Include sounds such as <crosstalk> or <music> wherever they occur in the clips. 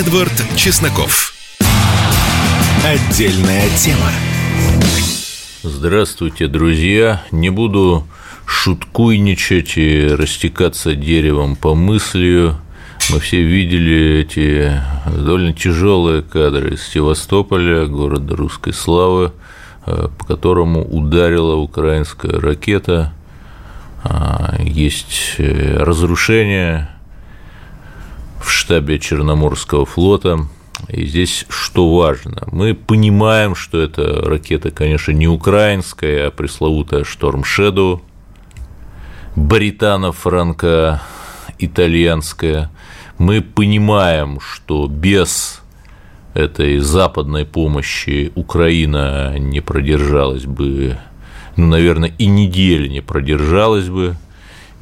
Эдвард Чесноков. Отдельная тема. Здравствуйте, друзья. Не буду шуткуйничать и растекаться деревом по мыслью. Мы все видели эти довольно тяжелые кадры из Севастополя, города русской славы, э, по которому ударила украинская ракета. А, есть э, разрушение в штабе Черноморского флота – и здесь что важно? Мы понимаем, что эта ракета, конечно, не украинская, а пресловутая Шторм Shadow, британо-франко итальянская. Мы понимаем, что без этой западной помощи Украина не продержалась бы, ну, наверное, и недели не продержалась бы,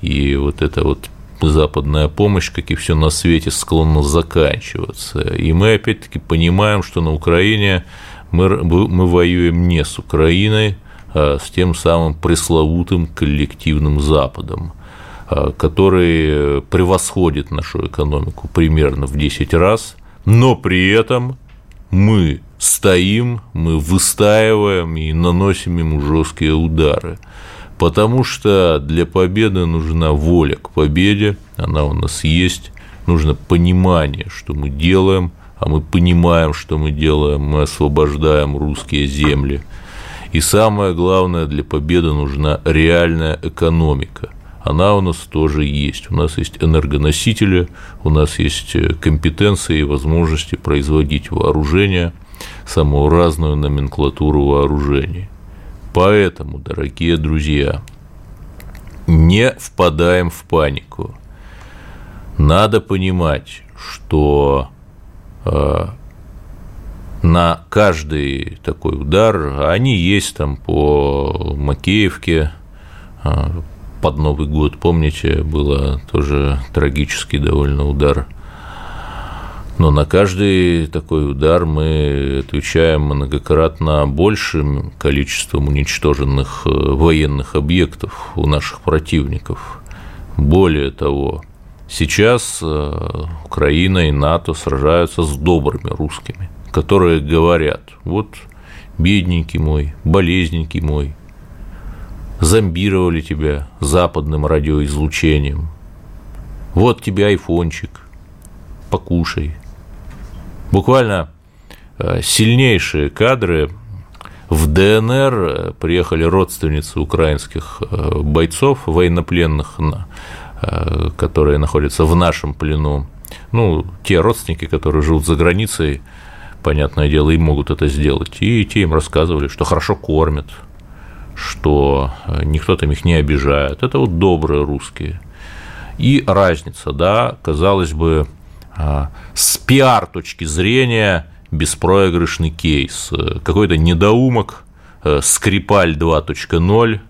и вот это вот западная помощь, как и все на свете, склонна заканчиваться. И мы опять-таки понимаем, что на Украине мы, мы воюем не с Украиной, а с тем самым пресловутым коллективным Западом, а, который превосходит нашу экономику примерно в 10 раз, но при этом мы стоим, мы выстаиваем и наносим ему жесткие удары потому что для победы нужна воля к победе, она у нас есть, нужно понимание, что мы делаем, а мы понимаем, что мы делаем, мы освобождаем русские земли. И самое главное, для победы нужна реальная экономика. Она у нас тоже есть. У нас есть энергоносители, у нас есть компетенции и возможности производить вооружение, самую разную номенклатуру вооружений. Поэтому, дорогие друзья, не впадаем в панику. Надо понимать, что э, на каждый такой удар, они есть там по Макеевке, э, под Новый год, помните, было тоже трагический довольно удар – но на каждый такой удар мы отвечаем многократно большим количеством уничтоженных э, военных объектов у наших противников. Более того, сейчас э, Украина и НАТО сражаются с добрыми русскими, которые говорят, вот бедненький мой, болезненький мой, зомбировали тебя западным радиоизлучением, вот тебе айфончик, покушай – буквально э, сильнейшие кадры. В ДНР э, приехали родственницы украинских э, бойцов, военнопленных, которые находятся в нашем плену. Ну, те родственники, которые живут за границей, понятное дело, им могут это сделать. И те им рассказывали, что хорошо кормят, что никто там их не обижает. Это вот добрые русские. И разница, да, казалось бы, с пиар точки зрения беспроигрышный кейс. Какой-то недоумок, э, Скрипаль 2.0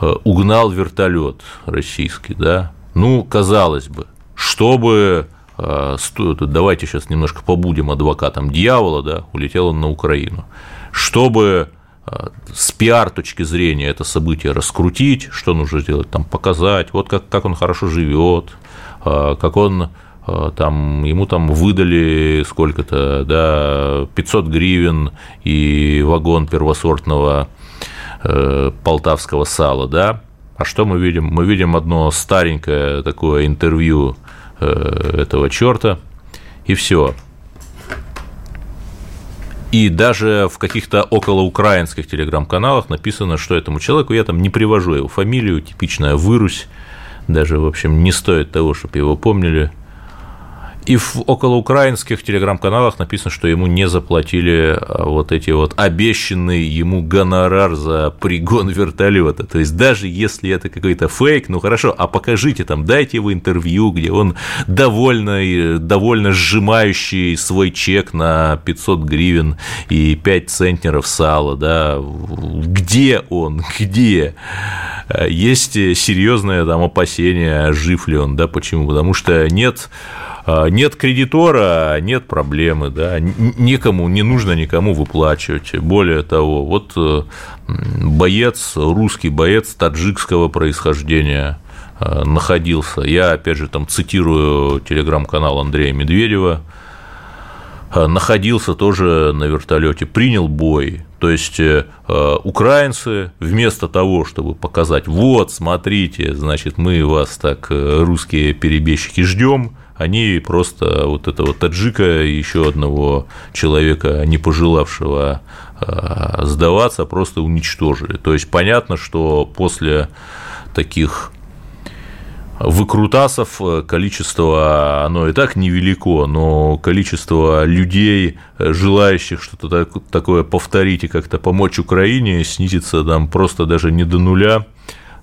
э, угнал вертолет российский, да, ну, казалось бы, чтобы э, давайте сейчас немножко побудем адвокатом дьявола, да, улетел он на Украину, чтобы с пиар точки зрения это событие раскрутить, что нужно сделать, там показать, вот как, как он хорошо живет, как он Э, там, ему там выдали сколько-то, да, 500 гривен и вагон первосортного э, полтавского сала, да, а что мы видим? Мы видим одно старенькое такое интервью э, этого черта, и все. И даже в каких-то околоукраинских телеграм-каналах написано, что этому человеку, я там не привожу его фамилию, типичная вырусь, даже, в общем, не стоит того, чтобы его помнили – и в околоукраинских телеграм-каналах написано, что ему не заплатили а, вот эти вот обещанный ему гонорар за пригон вертолета. То есть даже если это какой-то фейк, ну хорошо, а покажите там, дайте его интервью, где он довольно, довольно сжимающий свой чек на 500 гривен и 5 центнеров сала, да, где он, где? Есть серьезное там опасение, жив ли он, да, почему? Потому что нет а, нет кредитора, нет проблемы, да, никому, не нужно никому выплачивать. Более того, вот э, боец, русский боец таджикского происхождения, находился. Я, опять же, там цитирую телеграм-канал Андрея Медведева, находился тоже на вертолете, принял бой. То есть украинцы вместо того, чтобы показать, вот, смотрите, значит, мы вас так, русские перебежчики, ждем, они просто вот этого таджика и еще одного человека, не пожелавшего а, сдаваться, просто уничтожили. То есть понятно, что после таких выкрутасов количество, оно и так невелико, но количество людей, желающих что-то такое повторить и как-то помочь Украине, снизится там просто даже не до нуля,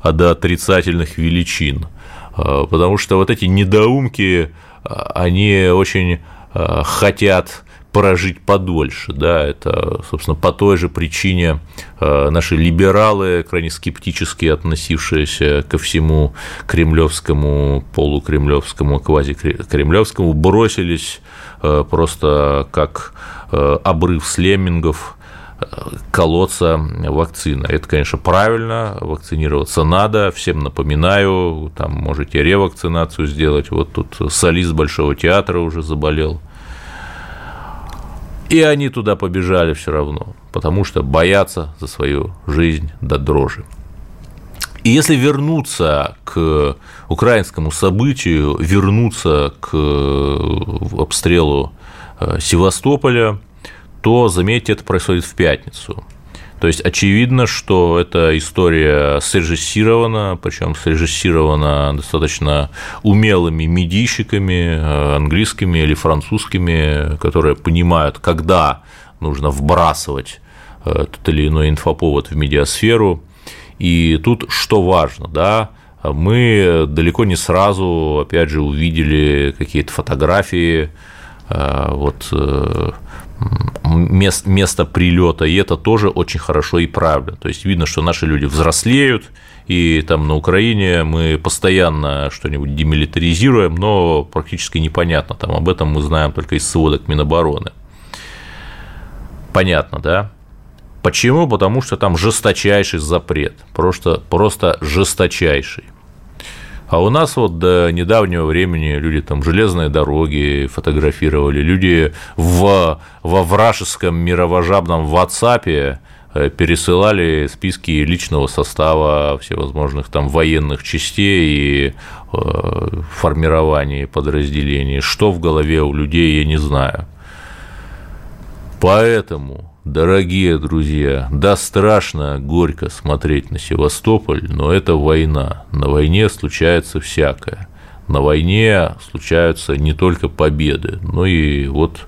а до отрицательных величин. А, потому что вот эти недоумки, а, они очень а, хотят прожить подольше, да, это, собственно, по той же причине наши либералы, крайне скептически относившиеся ко всему кремлевскому, полукремлевскому, квазикремлевскому, бросились просто как обрыв с леммингов колоться вакцина. Это, конечно, правильно, вакцинироваться надо, всем напоминаю, там можете ревакцинацию сделать, вот тут солист Большого театра уже заболел. И они туда побежали все равно, потому что боятся за свою жизнь до дрожи. И если вернуться к украинскому событию, вернуться к обстрелу э, Севастополя – то, заметьте, это происходит в пятницу. То есть очевидно, что эта история срежиссирована, причем срежиссирована достаточно умелыми медийщиками, э, английскими или французскими, которые понимают, когда нужно вбрасывать э, тот или иной инфоповод в медиасферу. И тут что важно, да, мы далеко не сразу, опять же, увидели какие-то фотографии, вот мест, место прилета, и это тоже очень хорошо и правильно. То есть видно, что наши люди взрослеют, и там на Украине мы постоянно что-нибудь демилитаризируем, но практически непонятно. Там об этом мы знаем только из сводок Минобороны. Понятно, да? Почему? Потому что там жесточайший запрет, просто, просто жесточайший. А у нас вот до недавнего времени люди там железные дороги фотографировали, люди в, во вражеском мировожабном WhatsApp э, пересылали списки личного состава всевозможных там военных частей и э, формирований подразделений. Что в голове у людей, я не знаю. Поэтому Дорогие друзья, да страшно, горько смотреть на Севастополь, но это война. На войне случается всякое. На войне случаются не только победы, но и вот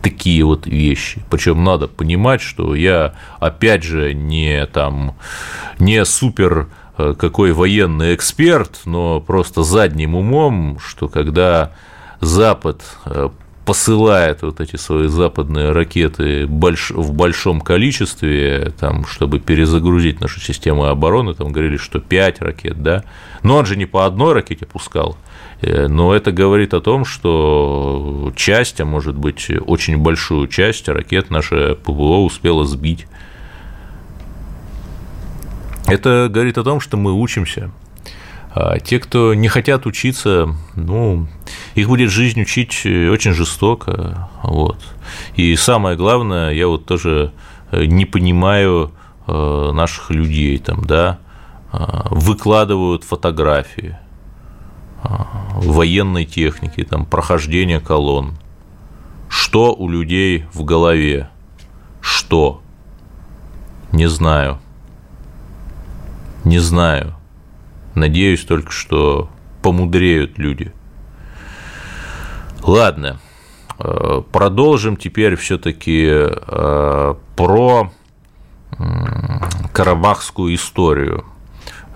такие вот вещи. Причем надо понимать, что я опять же не там не супер э, какой военный эксперт, но просто задним умом, что когда Запад э, посылает вот эти свои западные ракеты в большом количестве, там, чтобы перезагрузить нашу систему обороны, там говорили, что 5 ракет, да, но он же не по одной ракете пускал, э, но это говорит о том, что часть, а может быть очень большую часть ракет наше ПВО успела сбить. Это говорит о том, что мы учимся, те, кто не хотят учиться, ну, их будет жизнь учить очень жестоко. Вот. И самое главное, я вот тоже э, не понимаю э, наших людей, там, да, а, выкладывают фотографии а, военной техники, там, прохождения колонн. Что у людей в голове? Что? Не знаю. Не знаю. Надеюсь только, что помудреют люди. Ладно, э, продолжим теперь все-таки э, про карабахскую историю.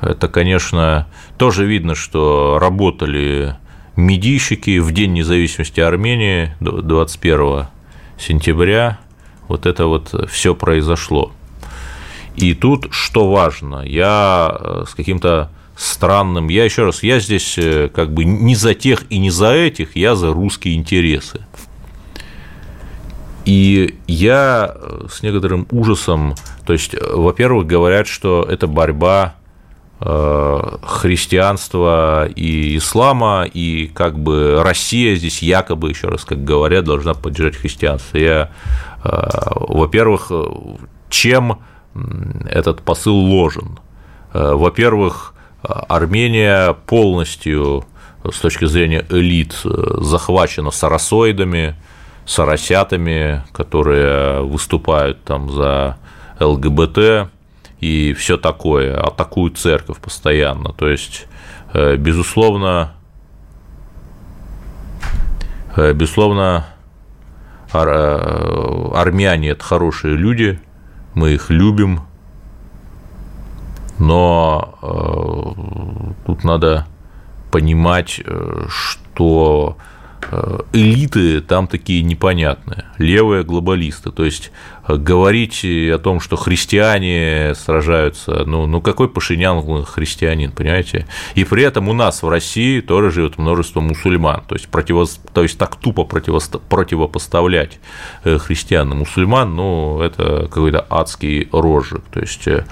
Это, конечно, тоже видно, что работали медийщики в День независимости Армении 21 сентября. Вот это вот все произошло. И тут что важно, я э, с каким-то странным. Я еще раз, я здесь э, как бы не за тех и не за этих, я за русские интересы. И я э, с некоторым ужасом, то есть, э, во-первых, говорят, что это борьба христианства и ислама, и как бы Россия здесь якобы, еще раз как говорят, должна поддержать христианство. Я, во-первых, чем этот посыл ложен? Во-первых, Армения полностью с точки зрения элит захвачена сарасоидами, сарасятами, которые выступают там за ЛГБТ, и все такое, атакуют церковь постоянно. То есть, э, безусловно, э, безусловно, ар, э, армяне – это хорошие люди, мы их любим, но э, тут надо понимать, что элиты там такие непонятные, левые глобалисты. То есть говорить о том, что христиане сражаются, ну, ну какой Пашинян христианин, понимаете? И при этом у нас в России тоже живет множество мусульман, то есть, противо, то есть так тупо противо, противопоставлять э, христиан и мусульман, ну, это какой-то адский рожик. То есть э,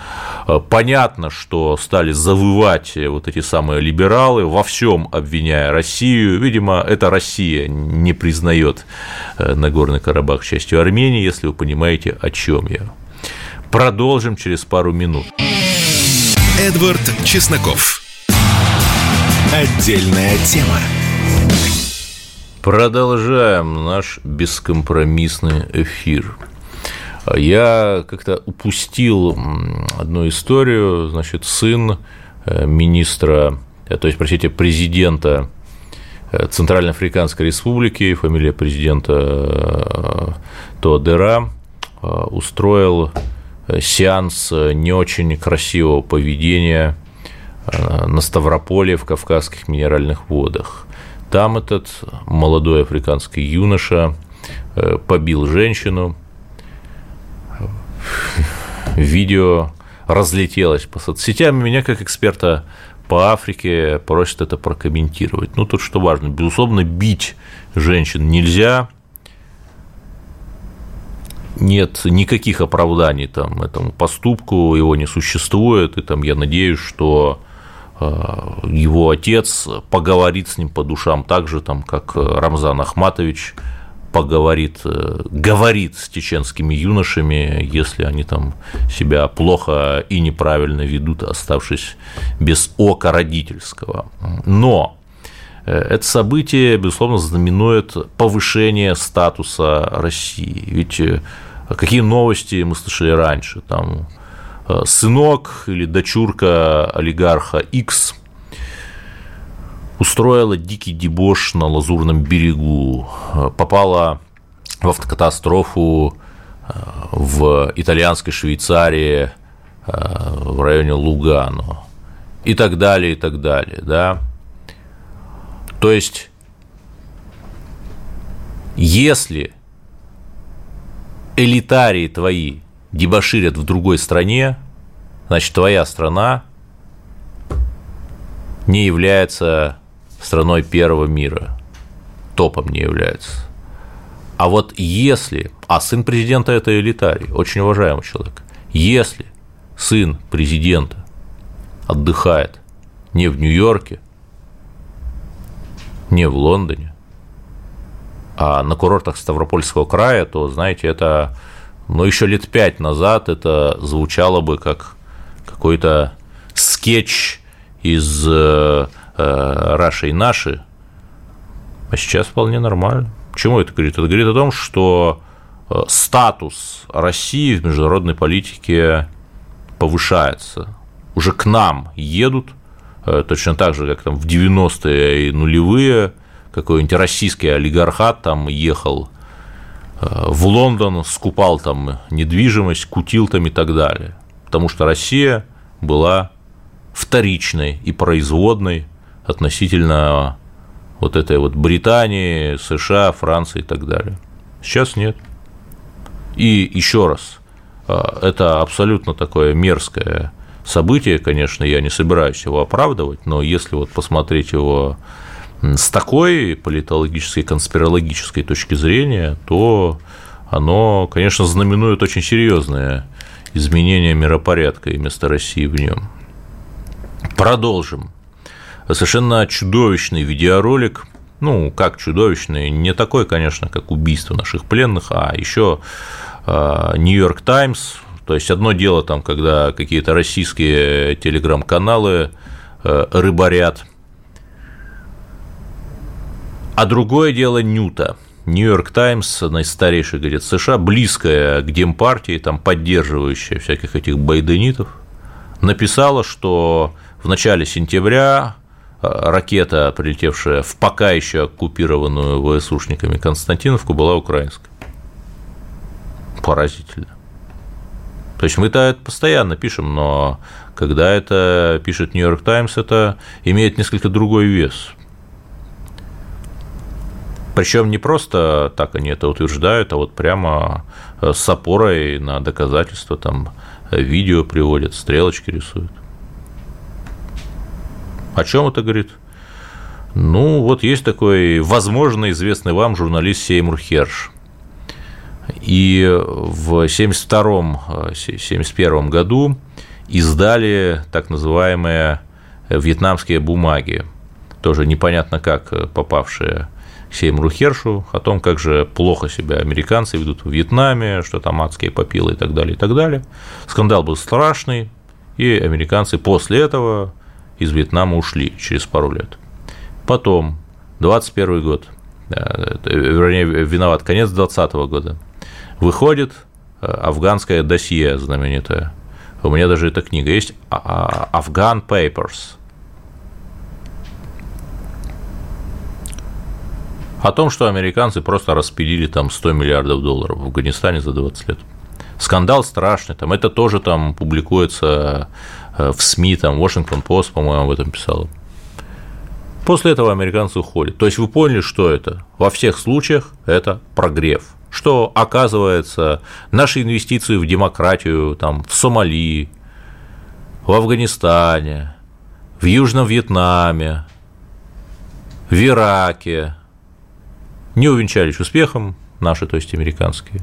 понятно, что стали завывать вот эти самые либералы, во всем обвиняя Россию. Видимо, это Россия не признает э, Нагорный Карабах частью Армении, если вы понимаете, понимаете, о чем я. Продолжим через пару минут. Эдвард Чесноков. Отдельная тема. Продолжаем наш бескомпромиссный эфир. Я как-то упустил одну историю, значит, сын э, министра, э, то есть, простите, президента э, Центральноафриканской республики, фамилия президента Тодера, устроил э, сеанс э, не очень красивого поведения на Ставрополе в Кавказских минеральных водах. Там этот молодой африканский юноша побил женщину. Видео разлетелось по соцсетям. Меня, как эксперта по Африке, просят это прокомментировать. Ну, тут что важно. Безусловно, бить женщин нельзя, нет никаких оправданий там этому поступку, его не существует, и там я надеюсь, что э, его отец поговорит с ним по душам так же, там, как Рамзан Ахматович поговорит, э, говорит с чеченскими юношами, если они там себя плохо и неправильно ведут, оставшись без ока родительского. Но э, это событие, безусловно, знаменует повышение статуса России. Ведь какие новости мы слышали раньше, там э, сынок или дочурка олигарха X устроила дикий дебош на Лазурном берегу, э, попала в автокатастрофу э, в итальянской Швейцарии в районе Лугано. И так далее, и так далее, да. То есть, если элитарии твои дебоширят в другой стране, значит, твоя страна не является страной первого мира, топом не является. А вот если, а сын президента это элитарий, очень уважаемый человек, если сын президента отдыхает не в Нью-Йорке, не в Лондоне, а на курортах Ставропольского края, то, знаете, это, ну, еще лет пять назад это звучало бы как какой-то скетч из э, э, Раши и Наши, а сейчас вполне нормально. Чему это говорит? Это говорит о том, что э, статус России в международной политике повышается. Уже к нам едут, точно так же, как там в 90-е и нулевые – какой-нибудь российский олигархат там ехал э, в Лондон, скупал там недвижимость, кутил там и так далее. Потому что Россия была вторичной и производной относительно вот этой вот Британии, США, Франции и так далее. Сейчас нет. И еще раз, э, это абсолютно такое мерзкое событие, конечно, я не собираюсь его оправдывать, но если вот посмотреть его с такой политологической, конспирологической точки зрения, то оно, конечно, знаменует очень серьезное изменение миропорядка и места России в нем. Продолжим. Совершенно чудовищный видеоролик, ну, как чудовищный, не такой, конечно, как убийство наших пленных, а еще Нью-Йорк Таймс, то есть одно дело там, когда какие-то российские телеграм-каналы э, рыбарят, а другое дело Нюта. Нью-Йорк Таймс, одна из старейших газет США, близкая к Демпартии, там, поддерживающая всяких этих байденитов, написала, что в начале сентября э, ракета, прилетевшая в пока еще оккупированную ВСУшниками Константиновку, была украинской. Поразительно. То есть мы-то это постоянно пишем, но когда это пишет Нью-Йорк Таймс, это имеет несколько другой вес. Причем не просто так они это утверждают, а вот прямо с опорой на доказательства, там видео приводят, стрелочки рисуют. О чем это говорит? Ну, вот есть такой, возможно, известный вам журналист Сеймур Херш. И в 1972-1971 году издали так называемые вьетнамские бумаги, тоже непонятно как попавшие к Сеймуру Хершу, о том, как же плохо себя американцы ведут в Вьетнаме, что там адские попилы и так далее, и так далее. Скандал был страшный, и американцы после этого из Вьетнама ушли через пару лет. Потом, 21 год, э, вернее, виноват конец 20 года, выходит э, афганское досье знаменитое. У меня даже эта книга есть а, а, «Афган Papers». О том, что американцы просто распилили там 100 миллиардов долларов в Афганистане за 20 лет. Скандал страшный, там это тоже там публикуется э, в СМИ, там Washington Post, по-моему, об этом писал. После этого американцы уходят. То есть вы поняли, что это? Во всех случаях это прогрев – что, оказывается, наши инвестиции в демократию там, в Сомали, в Афганистане, в Южном Вьетнаме, в Ираке не увенчались успехом, наши, то есть американские.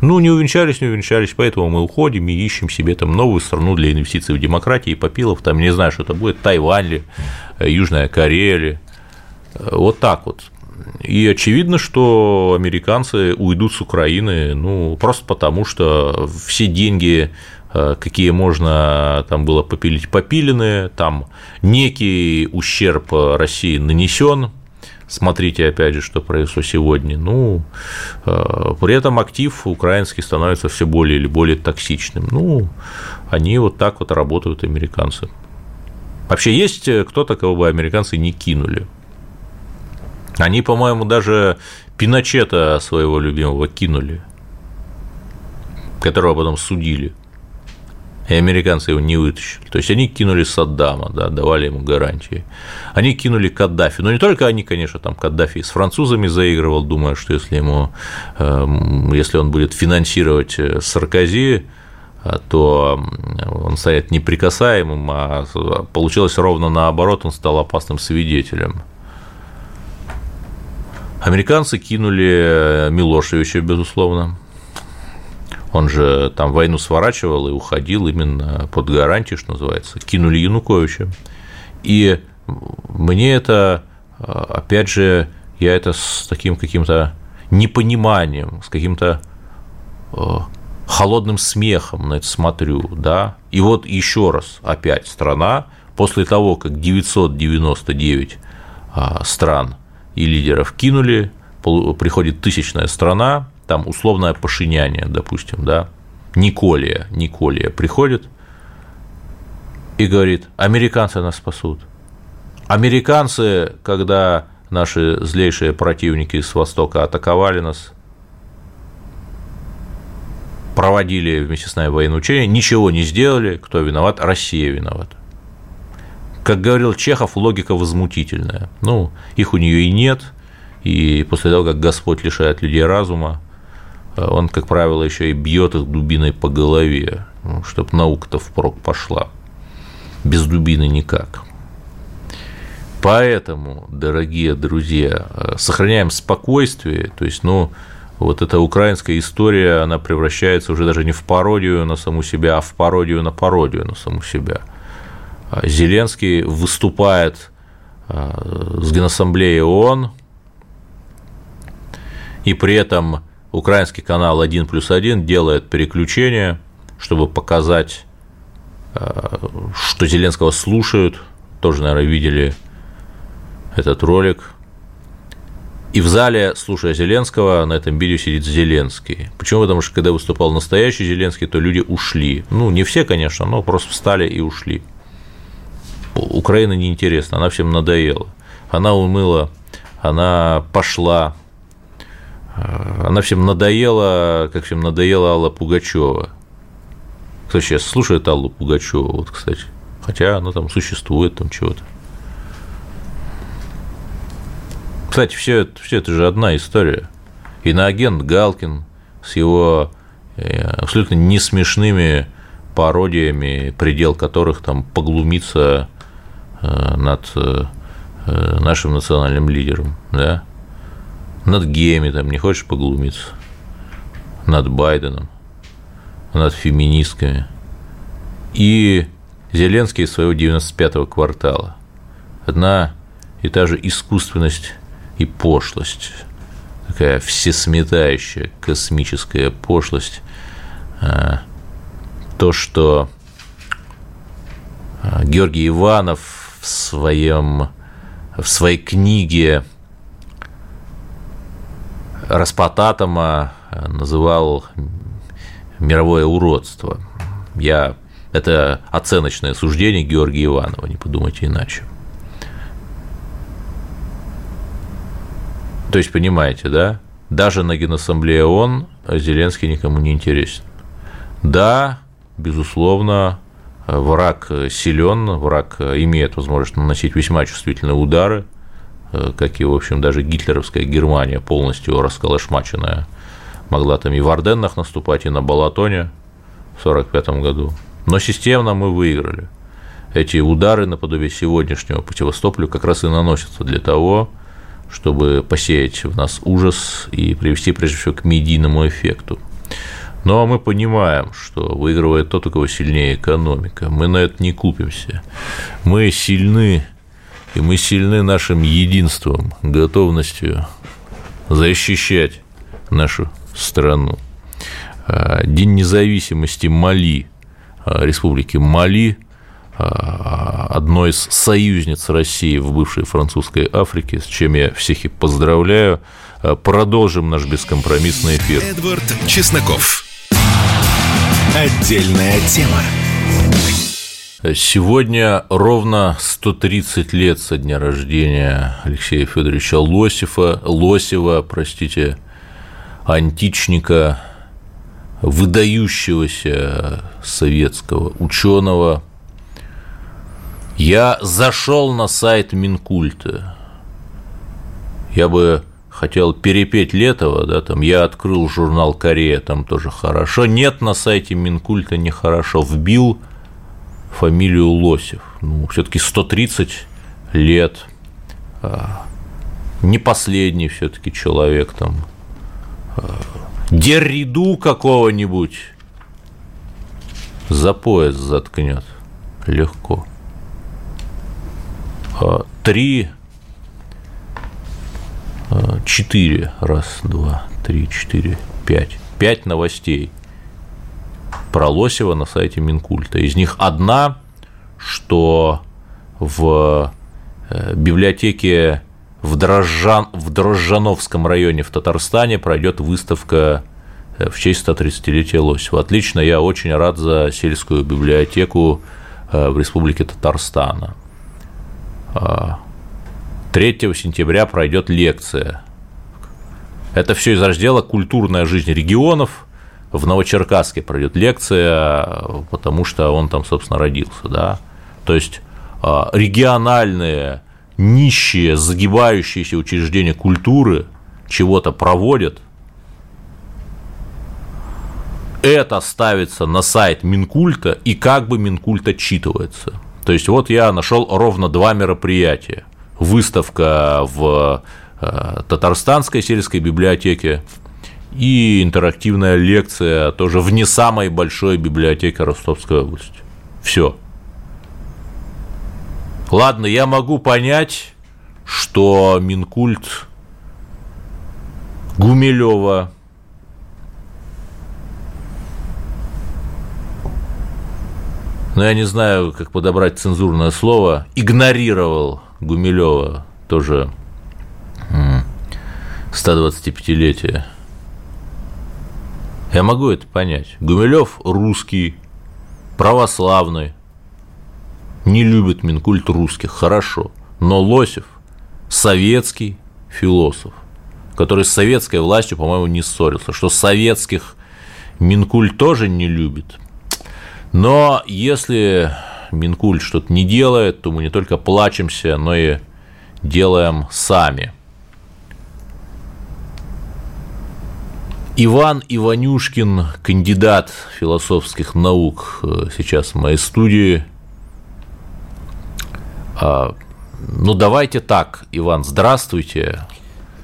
Ну, не увенчались, не увенчались, поэтому мы уходим и ищем себе там новую страну для инвестиций в демократии и попилов, там, не знаю, что это будет, Тайвань ли, Южная Корея ли, вот так вот. И очевидно, что американцы уйдут с Украины, ну, просто потому, что все деньги, э, какие можно там было попилить, попилены, там некий ущерб России нанесен, Смотрите, опять же, что произошло сегодня. Ну, э, при этом актив украинский становится все более или более токсичным. Ну, они вот так вот работают, американцы. Вообще есть кто-то, кого бы американцы не кинули. Они, по-моему, даже Пиночета своего любимого кинули, которого потом судили. И американцы его не вытащили. То есть они кинули Саддама, да, давали ему гарантии. Они кинули Каддафи. Но не только они, конечно, там Каддафи с французами заигрывал, думая, что если ему, эм, если он будет финансировать э, Саркози, э, то он станет неприкасаемым, а получилось ровно наоборот, он стал опасным свидетелем. Американцы кинули Милошевича, безусловно. Он же там войну сворачивал и уходил именно под гарантию, что называется. Кинули Януковича. И мне это, опять же, я это с таким каким-то непониманием, с каким-то э, холодным смехом на это смотрю, да, и вот еще раз опять страна, после того, как 999 а, стран и лидеров кинули, приходит тысячная страна, там условное пошиняние, допустим, да, Николия, Николия приходит и говорит, американцы нас спасут. Американцы, когда наши злейшие противники с Востока атаковали нас, проводили вместе с нами военные учения, ничего не сделали, кто виноват? Россия виновата. Как говорил Чехов, логика возмутительная. Ну, их у нее и нет, и после того, как Господь лишает людей разума, он, как правило, еще и бьет их дубиной по голове, ну, чтобы наука-то впрок пошла. Без дубины никак. Поэтому, дорогие друзья, сохраняем спокойствие, то есть, ну, вот эта украинская история, она превращается уже даже не в пародию на саму себя, а в пародию на пародию на саму себя – Зеленский выступает с Генассамблеей ООН, и при этом украинский канал 1 плюс 1 делает переключение, чтобы показать, что Зеленского слушают, тоже, наверное, видели этот ролик. И в зале, слушая Зеленского, на этом видео сидит Зеленский. Почему? Потому что когда выступал настоящий Зеленский, то люди ушли. Ну, не все, конечно, но просто встали и ушли. Украина неинтересна, она всем надоела. Она умыла, она пошла, она всем надоела, как всем надоела Алла Пугачева. Кто сейчас слушает Аллу Пугачеву, вот, кстати. Хотя она там существует, там чего-то. Кстати, все это, все это же одна история. Иноагент Галкин с его э, абсолютно не смешными пародиями, предел которых там поглумиться э, над э, нашим национальным лидером, да, над геями там не хочешь поглумиться, над Байденом, над феминистками. И Зеленский из своего 95-го квартала. Одна и та же искусственность и пошлость, такая всесметающая космическая пошлость, а, то, что а, Георгий Иванов в, своем, в своей книге Распотатома называл мировое уродство. Я это оценочное суждение Георгия Иванова, не подумайте иначе. То есть, понимаете, да? Даже на Генассамблее ООН Зеленский никому не интересен. Да, безусловно, враг силен, враг имеет возможность наносить весьма чувствительные удары, как и, в общем, даже гитлеровская Германия, полностью расколошмаченная, могла там и в Орденнах наступать, и на Балатоне в 1945 году. Но системно мы выиграли. Эти удары наподобие сегодняшнего по Севастополю как раз и наносятся для того, чтобы посеять в нас ужас и привести, прежде всего, к медийному эффекту. Но мы понимаем, что выигрывает тот, у кого сильнее экономика. Мы на это не купимся. Мы сильны, и мы сильны нашим единством, готовностью защищать нашу страну. А, День независимости Мали, а, республики Мали, а, одной из союзниц России в бывшей французской Африке, с чем я всех и поздравляю. Продолжим наш бескомпромиссный эфир. Эдвард Чесноков. Отдельная тема. Сегодня ровно 130 лет со дня рождения Алексея Федоровича Лосева, Лосева, простите, античника, выдающегося советского ученого, я зашел на сайт Минкульта. Я бы хотел перепеть Летова, да, там я открыл журнал Корея, там тоже хорошо. Нет, на сайте Минкульта нехорошо. Вбил фамилию Лосев. Ну, все-таки 130 лет. А, не последний все-таки человек там. А, Дерриду какого-нибудь за пояс заткнет. Легко. А, три, четыре, раз, два, три, четыре, пять, пять новостей про Лосева на сайте Минкульта. Из них одна, что в э, библиотеке в, Дрожжан, в Дрожжановском районе в Татарстане пройдет выставка э, в честь 130-летия Лосева. Отлично, я очень рад за сельскую библиотеку э, в Республике Татарстана. 3 сентября пройдет лекция. Это все из раздела «Культурная жизнь регионов». В Новочеркасске пройдет лекция, потому что он там, собственно, родился. Да? То есть а, региональные, нищие, загибающиеся учреждения культуры чего-то проводят, это ставится на сайт Минкульта, и как бы Минкульт отчитывается. То есть вот я нашел ровно два мероприятия. Выставка в э, Татарстанской сельской библиотеке и интерактивная лекция тоже в не самой большой библиотеке Ростовской области. Все. Ладно, я могу понять, что Минкульт Гумилева но ну, я не знаю, как подобрать цензурное слово, игнорировал Гумилева тоже 125-летие. Я могу это понять. Гумилев русский, православный, не любит Минкульт русских, хорошо. Но Лосев советский философ, который с советской властью, по-моему, не ссорился, что советских Минкульт тоже не любит – но если Минкульт что-то не делает, то мы не только плачемся, но и делаем сами. Иван Иванюшкин, кандидат философских наук, э, сейчас в моей студии. А, ну, давайте так, Иван, здравствуйте.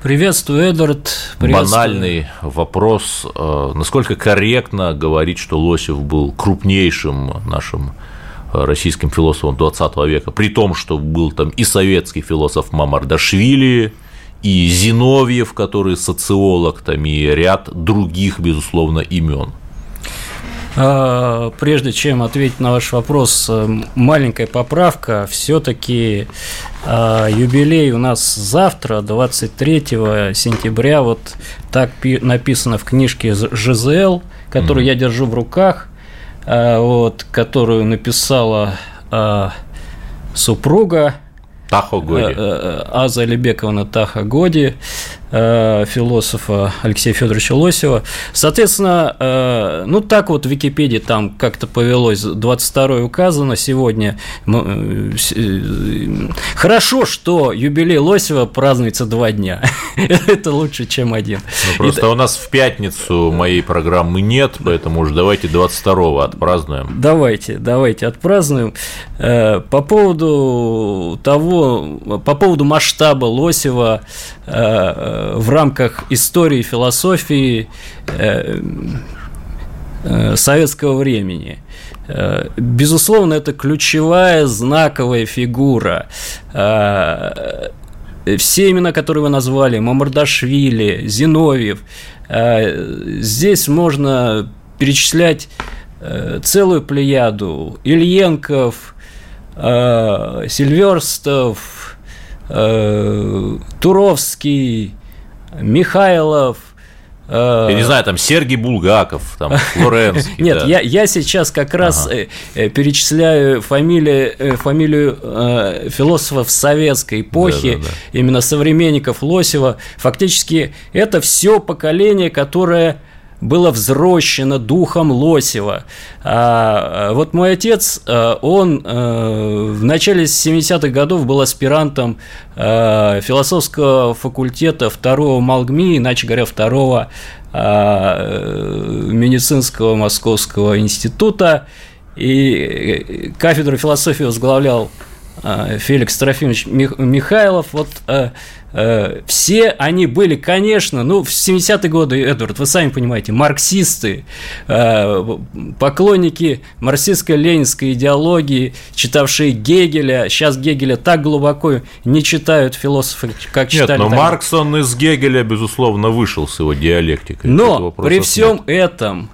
Приветствую, Эдвард. Приветствую. Банальный вопрос. Э, насколько корректно говорить, что Лосев был крупнейшим нашим э, российским философом 20 века, при том, что был там и советский философ Мамардашвили, и Зиновьев, который социолог, там и ряд других, безусловно, имен. А, прежде чем ответить на ваш вопрос, э, маленькая поправка. Все-таки а, юбилей у нас завтра, 23 сентября. Вот так написано в книжке ЖЗЛ, которую mm-hmm. я держу в руках, а, вот, которую написала супруга Таха Годи. Э, э, Аза Алибековна Таха Годи, э, философа Алексея Федоровича Лосева. Соответственно, ну так вот в Википедии там как-то повелось, 22 указано сегодня. Хорошо, что юбилей Лосева празднуется два дня. <laughs> Это лучше, чем один. Ну, просто И... у нас в пятницу моей программы нет, поэтому уж давайте 22-го отпразднуем. Давайте, давайте отпразднуем. По поводу того, по поводу масштаба Лосева э, в рамках истории, философии э, э, советского времени. Безусловно, это ключевая знаковая фигура. Все имена, которые вы назвали, Мамардашвили, Зиновьев, здесь можно перечислять целую плеяду Ильенков, Сильверстов, э, Туровский, Михайлов, э, я не знаю, там Сергей Булгаков, там <laughs> Флоренский. Нет, да. я, я сейчас как раз ага. Э, перечисляю фамилии, фамилию э, философов советской эпохи, да, да, да. именно современников Лосева. Фактически это все поколение, которое было взрощено духом Лосева. А, вот мой отец, э, он э, в начале 70-х годов был аспирантом э, философского факультета второго Малгми, иначе говоря, второго медицинского Московского института, и кафедру философии возглавлял Феликс Трофимович Михайлов. Вот Э, все они были, конечно, ну, в 70-е годы, Эдвард, вы сами понимаете, марксисты, э, поклонники марксистско-ленинской идеологии, читавшие Гегеля, сейчас Гегеля так глубоко не читают философы, как читали. Нет, но тогда. Маркс, он из Гегеля, безусловно, вышел с его диалектикой. Но при всем нет. этом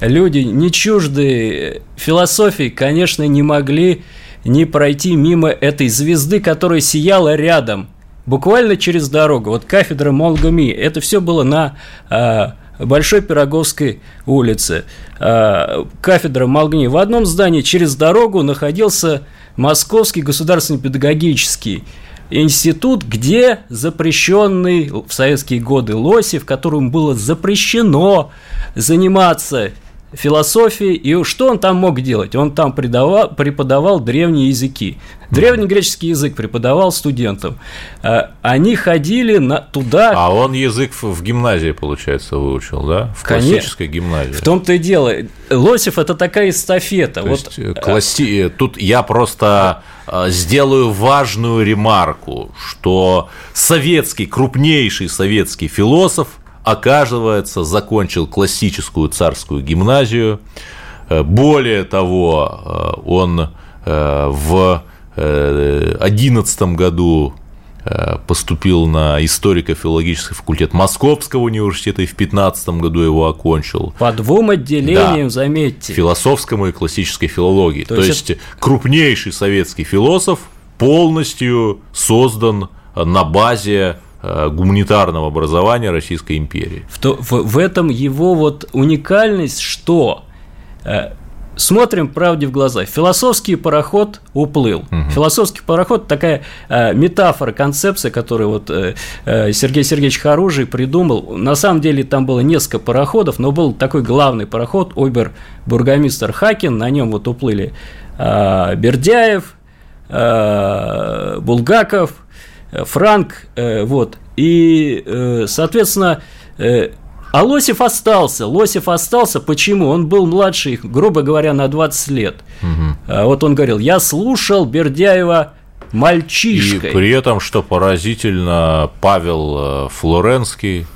люди, не чуждые философии, конечно, не могли не пройти мимо этой звезды, которая сияла рядом – буквально через дорогу. Вот кафедра Молгами, это все было на а, Большой Пироговской улице. А, кафедра Молгни. В одном здании через дорогу находился Московский государственный педагогический институт, где запрещенный в советские годы Лосев, которому было запрещено заниматься философии, и что он там мог делать? Он там преподавал, преподавал древние языки. Древнегреческий язык преподавал студентам. А, они ходили на, туда... А он язык в гимназии, получается, выучил, да? В классической гимназии. В том-то и дело. Лосев – это такая эстафета. То вот... есть, э, класси... Э, тут я просто э, сделаю важную ремарку, что советский, крупнейший советский философ оказывается, закончил классическую царскую гимназию. Более того, он в 2011 году Э, поступил на историко-филологический факультет Московского университета и в 2015 году его окончил. По двум отделениям, да, заметьте. Философскому и классической филологии. То, То есть, это... крупнейший советский философ полностью создан на базе э, гуманитарного образования Российской империи. В, то, в, в этом его вот уникальность, что э, смотрим правде в глаза. Философский пароход уплыл. Угу. Философский пароход такая э, метафора, концепция, которую вот э, э, Сергей Сергеевич Харужий придумал. На самом деле там было несколько пароходов, но был такой главный пароход Обер бургомистр Хакин. На нем вот уплыли э, Бердяев, э, Булгаков, э, Франк, э, вот. И, э, соответственно, э, а Лосев остался. Лосев остался. Почему? Он был младше их, грубо говоря, на 20 лет. Угу. Вот он говорил, я слушал Бердяева мальчишкой. И при этом, что поразительно, Павел э, Флоренский,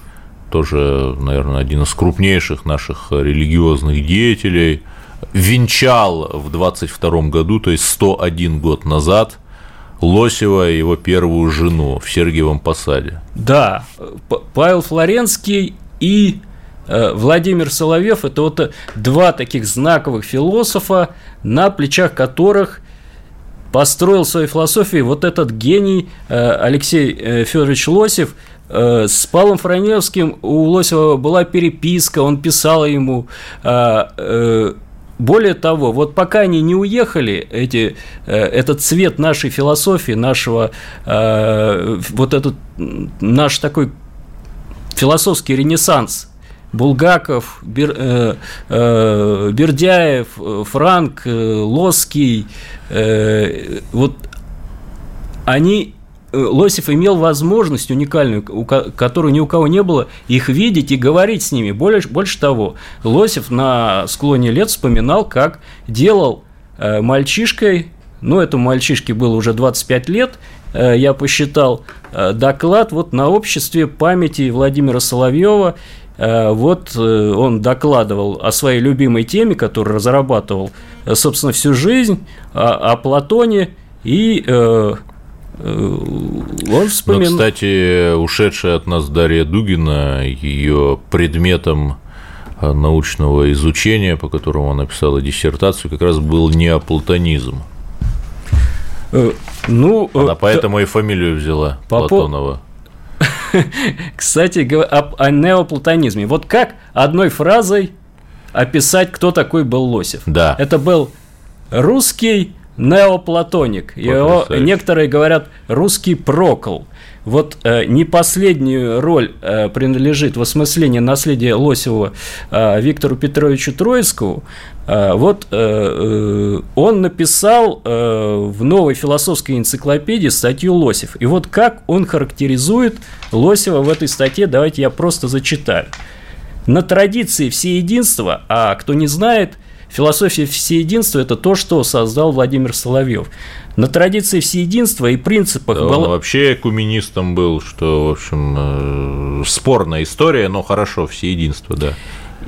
тоже, наверное, один из крупнейших наших религиозных деятелей, венчал в 22 году, то есть 101 год назад, Лосева и его первую жену в Сергиевом Посаде. Да, Павел Флоренский и э, Владимир Соловьев – это вот два таких знаковых философа, на плечах которых построил свою философию вот этот гений э, Алексей э, Федорович Лосев. С Павлом Франевским у Лосева была переписка, он писал ему. Более того, вот пока они не уехали, эти, этот цвет нашей философии, нашего, вот этот наш такой философский ренессанс Булгаков, Бер, э, э, Бердяев, э, Франк, э, Лоский, э, вот они э, Лосев имел возможность уникальную, которую ни у кого не было, их видеть и говорить с ними. Больше, больше того, Лосев на склоне лет вспоминал, как делал мальчишкой, ну, этому мальчишке было уже 25 лет, Э, я посчитал э, доклад вот на обществе памяти Владимира Соловьева. Э, вот он докладывал о своей любимой теме, которую разрабатывал, собственно, всю жизнь, о, о Платоне и он вспоминал. Ну, кстати, ушедшая от нас Дарья Дугина, ее предметом научного изучения, по которому она написала диссертацию, как раз был неоплатонизм. Э, ну, Она э, поэтому и фамилию взяла по Платонова. <laughs> Кстати, о, о неоплатонизме. Вот как одной фразой описать, кто такой был Лосев? Да. Это был русский неоплатоник. Его некоторые говорят русский прокл. Вот э, не последнюю роль э, принадлежит в осмыслении наследия Лосева э, Виктору Петровичу Троицкову. Э, вот э, э, он написал э, в новой философской энциклопедии статью Лосев. И вот как он характеризует Лосева в этой статье, давайте я просто зачитаю. На традиции всеединства, а кто не знает, философия всеединства – это то, что создал Владимир Соловьев на традиции всеединства и принципах. Да, он вообще куминистом был, что, в общем, э, спорная история, но хорошо, всеединство, да.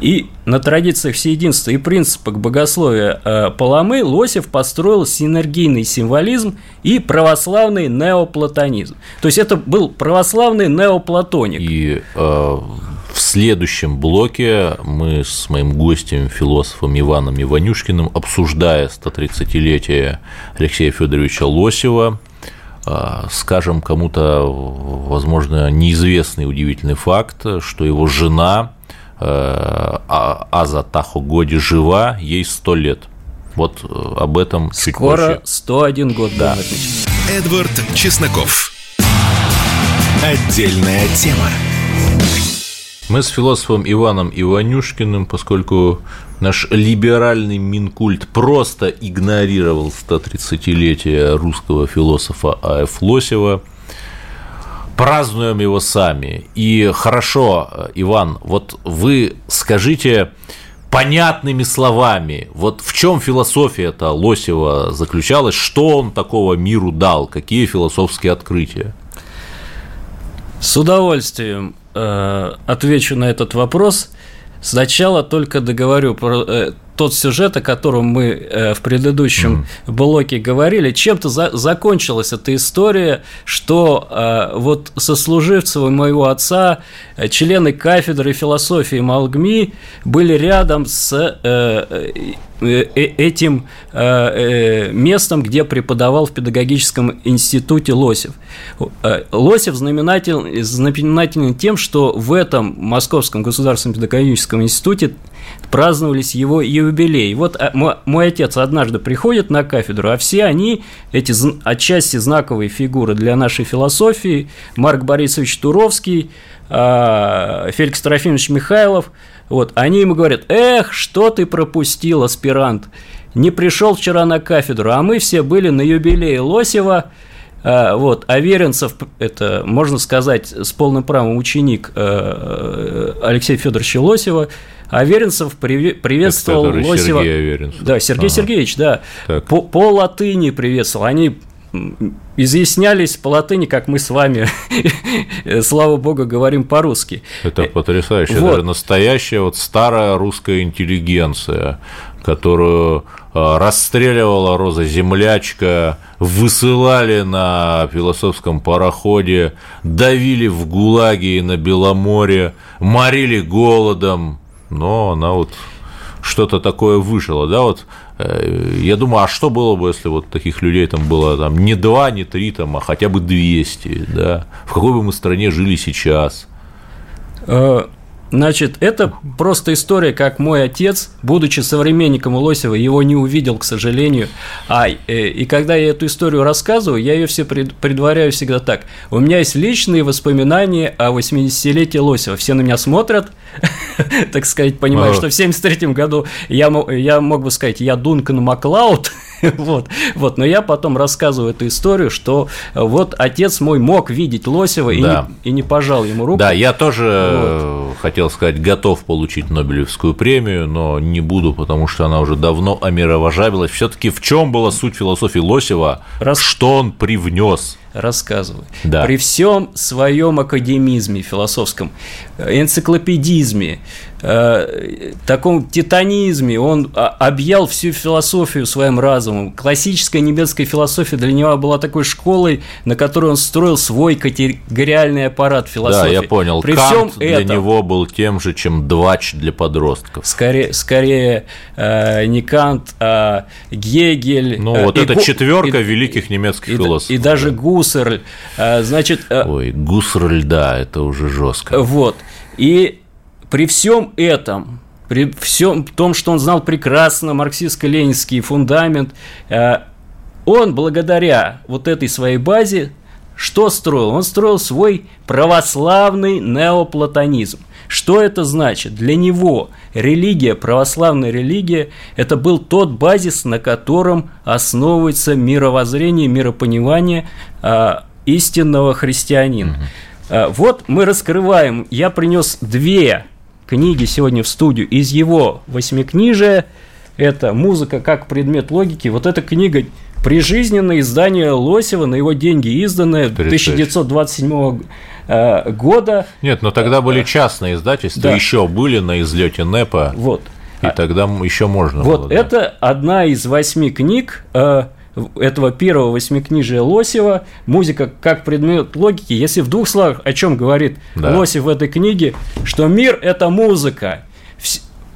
И на традициях всеединства и принципах богословия э, Паламы Лосев построил синергийный символизм и православный неоплатонизм. То есть это был православный неоплатоник. И э, в следующем блоке мы с моим гостем, философом Иваном Иванюшкиным, обсуждая 130-летие Алексея Федоровича Лосева, а, скажем кому-то, возможно, неизвестный удивительный факт, что его жена а, а, Аза Тахогоди жива, ей 100 лет. Вот э, об этом чуть Скоро позже. 101 год, да. Эдвард Чесноков. Отдельная тема. Мы с философом Иваном Иванюшкиным, поскольку наш либеральный Минкульт просто игнорировал 130-летие русского философа А.Ф. Лосева, празднуем его сами. И хорошо, Иван, вот вы скажите понятными словами, вот в чем философия-то Лосева заключалась, что он такого миру дал, какие философские открытия? С удовольствием э, отвечу на этот вопрос. Сначала только договорю про, э, тот сюжет, о котором мы э, в предыдущем mm. блоке говорили, чем-то за, закончилась эта история, что э, вот сослуживцы моего отца, э, члены кафедры философии Малгми, были рядом с э, э, этим местом, где преподавал в педагогическом институте Лосев. Лосев знаменателен, знаменателен тем, что в этом Московском государственном педагогическом институте праздновались его юбилей. Вот а, мой, отец однажды приходит на кафедру, а все они, эти отчасти знаковые фигуры для нашей философии, Марк Борисович Туровский, а, Феликс Трофимович Михайлов, вот, они ему говорят, эх, что ты пропустил, аспирант, не пришел вчера на кафедру, а мы все были на юбилее Лосева, вот, Аверинцев, это, можно сказать, с полным правом ученик Алексея Федоровича Лосева, Аверинцев приветствовал Лосева. Сергей Аверинцев. Да, Сергей ага. Сергеевич, да. По, по латыни приветствовал. Они изъяснялись по латыни, как мы с вами, <laughs> слава богу, говорим по-русски. Это потрясающе. Вот. Даже настоящая вот старая русская интеллигенция, которую а, расстреливала Роза Землячка, высылали на философском пароходе, давили в ГУЛАГе и на Беломоре, морили голодом, но она вот что-то такое выжило, да, вот э, я думаю, а что было бы, если вот таких людей там было там не два, не три, там, а хотя бы 200, да, в какой бы мы стране жили сейчас? Значит, это просто история, как мой отец, будучи современником Лосева, его не увидел, к сожалению. А, э, и когда я эту историю рассказываю, я ее все предваряю всегда так. У меня есть личные воспоминания о 80-летии Лосева. Все на меня смотрят, <laughs> так сказать, понимаю, что в 73 году я, я мог бы сказать, я Дункан Маклауд, <laughs> <laughs> вот, вот, но я потом рассказываю эту историю, что вот отец мой мог видеть Лосева и, не, и не пожал ему руку. Да, я тоже вот. хотел сказать, готов получить Нобелевскую премию, но не буду, потому что она уже давно омировожабилась. Все-таки в чем была суть философии Лосева, Раз... что он привнес? рассказываю. Да. При всем своем академизме философском, энциклопедизме, э, таком титанизме, он объял всю философию своим разумом. Классическая немецкая философия для него была такой школой, на которой он строил свой категориальный аппарат философии. Да, я понял. При Кант всем для этом, него был тем же, чем Двач для подростков. Скорее, скорее э, не Кант, а Гегель. Ну, э, вот эта четверка великих немецких и, философов. И даже Гуссерль. Э, значит, э, Ой, Гуссерль, да, это уже жестко. Вот. И при всем этом, при всем том, что он знал прекрасно марксистско-ленинский фундамент, э, он благодаря вот этой своей базе что строил? Он строил свой православный неоплатонизм. Что это значит? Для него религия, православная религия, это был тот базис, на котором основывается мировоззрение, миропонимание а, истинного христианина. Угу. А, вот мы раскрываем, я принес две книги сегодня в студию из его восьмикнижия. Это «Музыка как предмет логики». Вот эта книга прижизненное издание Лосева на его деньги, изданное 1927 э, года. Нет, но тогда были частные издательства, да. еще были на излете НЭПа. Вот. И тогда еще можно вот было. Вот это да. одна из восьми книг э, этого первого восьмикнижия Лосева «Музыка как предмет логики». Если в двух словах о чем говорит да. Лосев в этой книге, что мир – это музыка.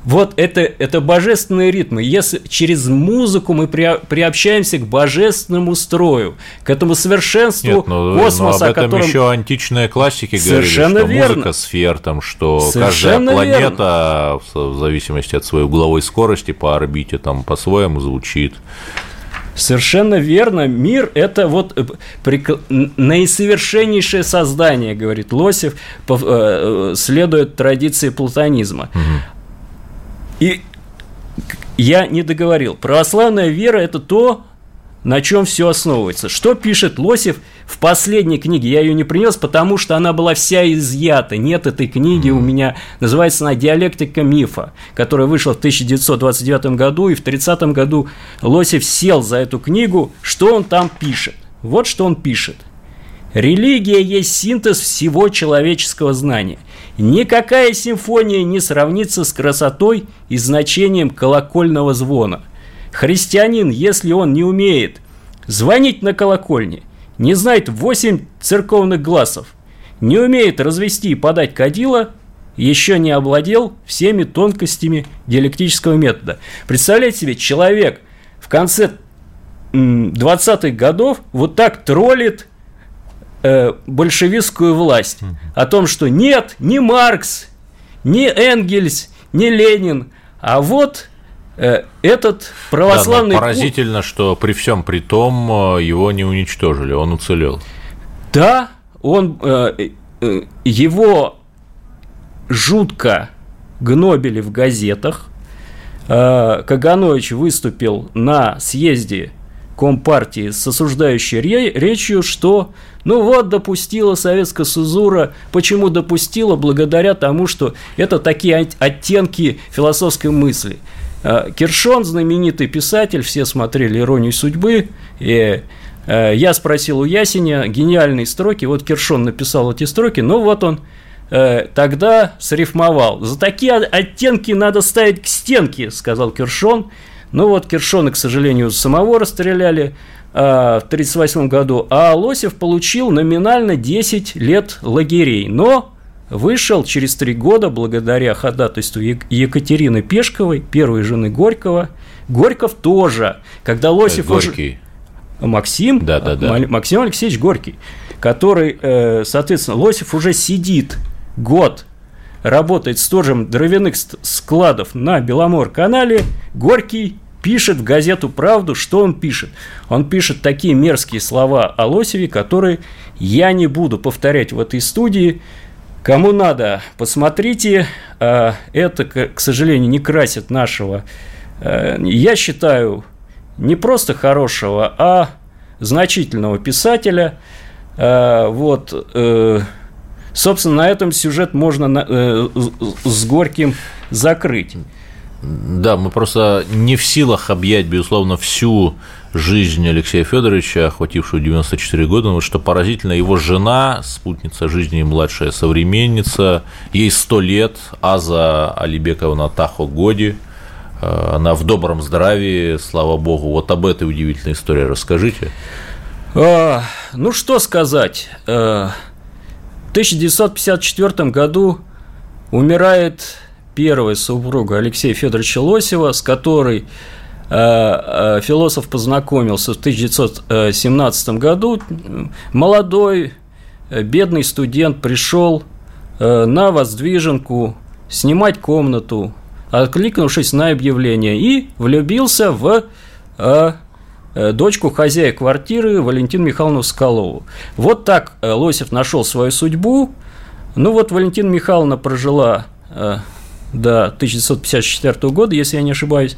Вот это, это божественные ритмы. Если через музыку мы при, приобщаемся к божественному строю, к этому совершенству Нет, но, космоса, но об этом котором... еще античные классики Совершенно говорили, что верно. музыка сфер, там, что Совершенно каждая планета верно. в зависимости от своей угловой скорости по орбите там по-своему звучит. Совершенно верно. Мир – это вот э, наисовершеннейшее создание, говорит Лосев, э, э, следует традиции платонизма. Угу. И я не договорил. Православная вера – это то, на чем все основывается. Что пишет Лосев в последней книге? Я ее не принес, потому что она была вся изъята. Нет этой книги mm-hmm. у меня. Называется она «Диалектика мифа», которая вышла в 1929 году, и в 30 году Лосев сел за эту книгу. Что он там пишет? Вот что он пишет. Религия есть синтез всего человеческого знания. Никакая симфония не сравнится с красотой и значением колокольного звона. Христианин, если он не умеет звонить на колокольне, не знает восемь церковных глазов, не умеет развести и подать кадила, еще не овладел всеми тонкостями диалектического метода. Представляете себе, человек в конце 20-х годов вот так троллит э, большевистскую власть о том, что нет, ни Маркс, ни Энгельс, ни Ленин, а вот этот православный... Да, поразительно, что при всем при том э, его не уничтожили, он уцелел. Да, он, э, э, его жутко гнобили в газетах. Э, Каганович выступил на съезде Компартии с осуждающей речью, что ну вот допустила советская Сузура. Почему допустила? Благодаря тому, что это такие оттенки философской мысли. Э, Киршон, знаменитый писатель, все смотрели «Иронию судьбы», и э, я спросил у Ясеня гениальные строки, вот Киршон написал эти строки, но вот он э, тогда срифмовал. «За такие оттенки надо ставить к стенке», – сказал Киршон, ну вот Киршона, к сожалению, самого расстреляли в 1938 году, а Лосев получил номинально 10 лет лагерей, но вышел через три года благодаря ходатайству Екатерины Пешковой, первой жены Горького. Горьков тоже, когда Лосев Горький. уже... Максим, да, да, да. Максим Алексеевич Горький, который, э, соответственно, Лосев уже сидит год работает сторожем дровяных складов на Беломор-канале, Горький пишет в газету «Правду». Что он пишет? Он пишет такие мерзкие слова о Лосеве, которые я не буду повторять в этой студии. Кому надо, посмотрите. А, это, к сожалению, не красит нашего, э, я считаю, не просто хорошего, а значительного писателя. А, вот, э, Собственно, на этом сюжет можно э, с Горьким закрыть. Да, мы просто не в силах объять, безусловно, всю жизнь Алексея Федоровича, охватившую 94 года, но что поразительно, его жена, спутница жизни, младшая современница, ей 100 лет, Аза Алибековна Тахо Годи, э, она в добром здравии, слава богу. Вот об этой удивительной истории расскажите. А, ну, что сказать. Э, в 1954 году умирает первая супруга Алексея Федоровича Лосева, с которой философ познакомился в 1917 году. Молодой, э, бедный студент пришел на воздвиженку снимать комнату, откликнувшись на объявление, и влюбился в Э, дочку хозяя квартиры Валентину Михайловну Скалову. Вот так э, Лосев нашел свою судьбу. Ну вот Валентина Михайловна прожила э, до 1954 года, если я не ошибаюсь,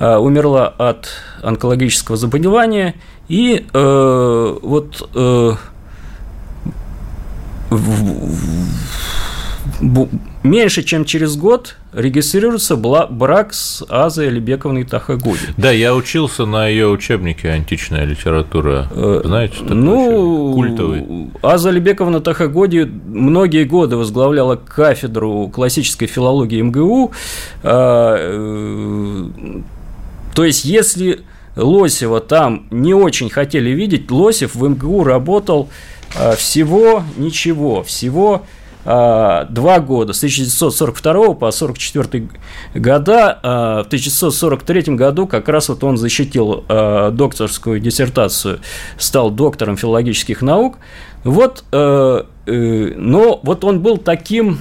умерла от онкологического заболевания. И э, вот э, меньше чем через год регистрируется брак с Азой Алибековной Тахагуди. Да, я учился на ее учебнике «Античная литература». Э, Знаете, такой ну, культовый. Аза Алибековна Тахагоди многие годы возглавляла кафедру классической филологии МГУ. Э, то есть, если Лосева там не очень хотели видеть, Лосев в МГУ работал а, всего ничего, всего а, два года, с 1942 по 1944 года. А, в 1943 году как раз вот он защитил а, докторскую диссертацию, стал доктором филологических наук. Вот, э, э, но вот он был таким,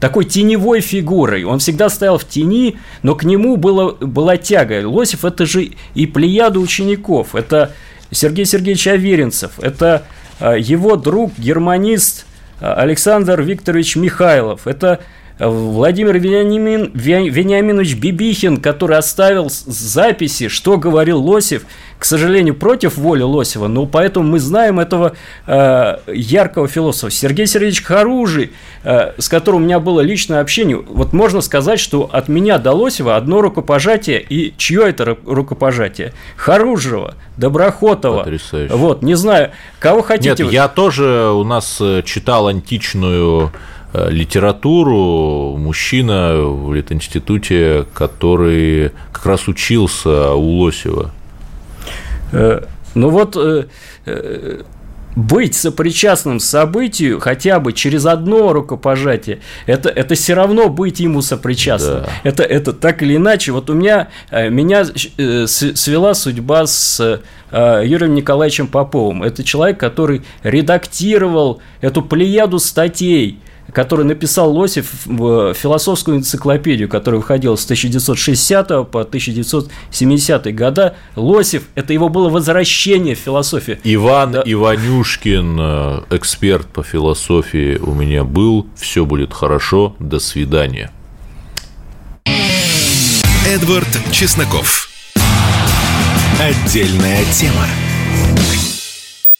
такой теневой фигурой. Он всегда стоял в тени, но к нему было, была тяга. Лосев – это же и плеяда учеников. Это Сергей Сергеевич Аверинцев, это его друг, германист Александр Викторович Михайлов, это Владимир Вениамин, Вениаминович Бибихин, который оставил записи, что говорил Лосев, к сожалению, против воли Лосева, но поэтому мы знаем этого э, яркого философа. Сергей Сергеевич Харужий, э, с которым у меня было личное общение, вот можно сказать, что от меня до Лосева одно рукопожатие, и чье это рукопожатие? Харужева, Доброхотова. Потрясающе. Вот, не знаю, кого хотите. Нет, я тоже у нас э, читал античную э, литературу мужчина в Литинституте, который как раз учился у Лосева. Э, ну вот быть сопричастным событию хотя бы через одно рукопожатие, это, это все равно быть ему сопричастным. Да. Это, это так или иначе. Вот у меня, э, меня э, свела судьба с э, Юрием Николаевичем Поповым. Это человек, который редактировал эту плеяду статей который написал Лосев в философскую энциклопедию, которая выходила с 1960 по 1970 года. Лосев, это его было возвращение в философию. Иван да. Иванюшкин, э, эксперт по философии у меня был. Все будет хорошо. До свидания. Эдвард Чесноков. Отдельная тема.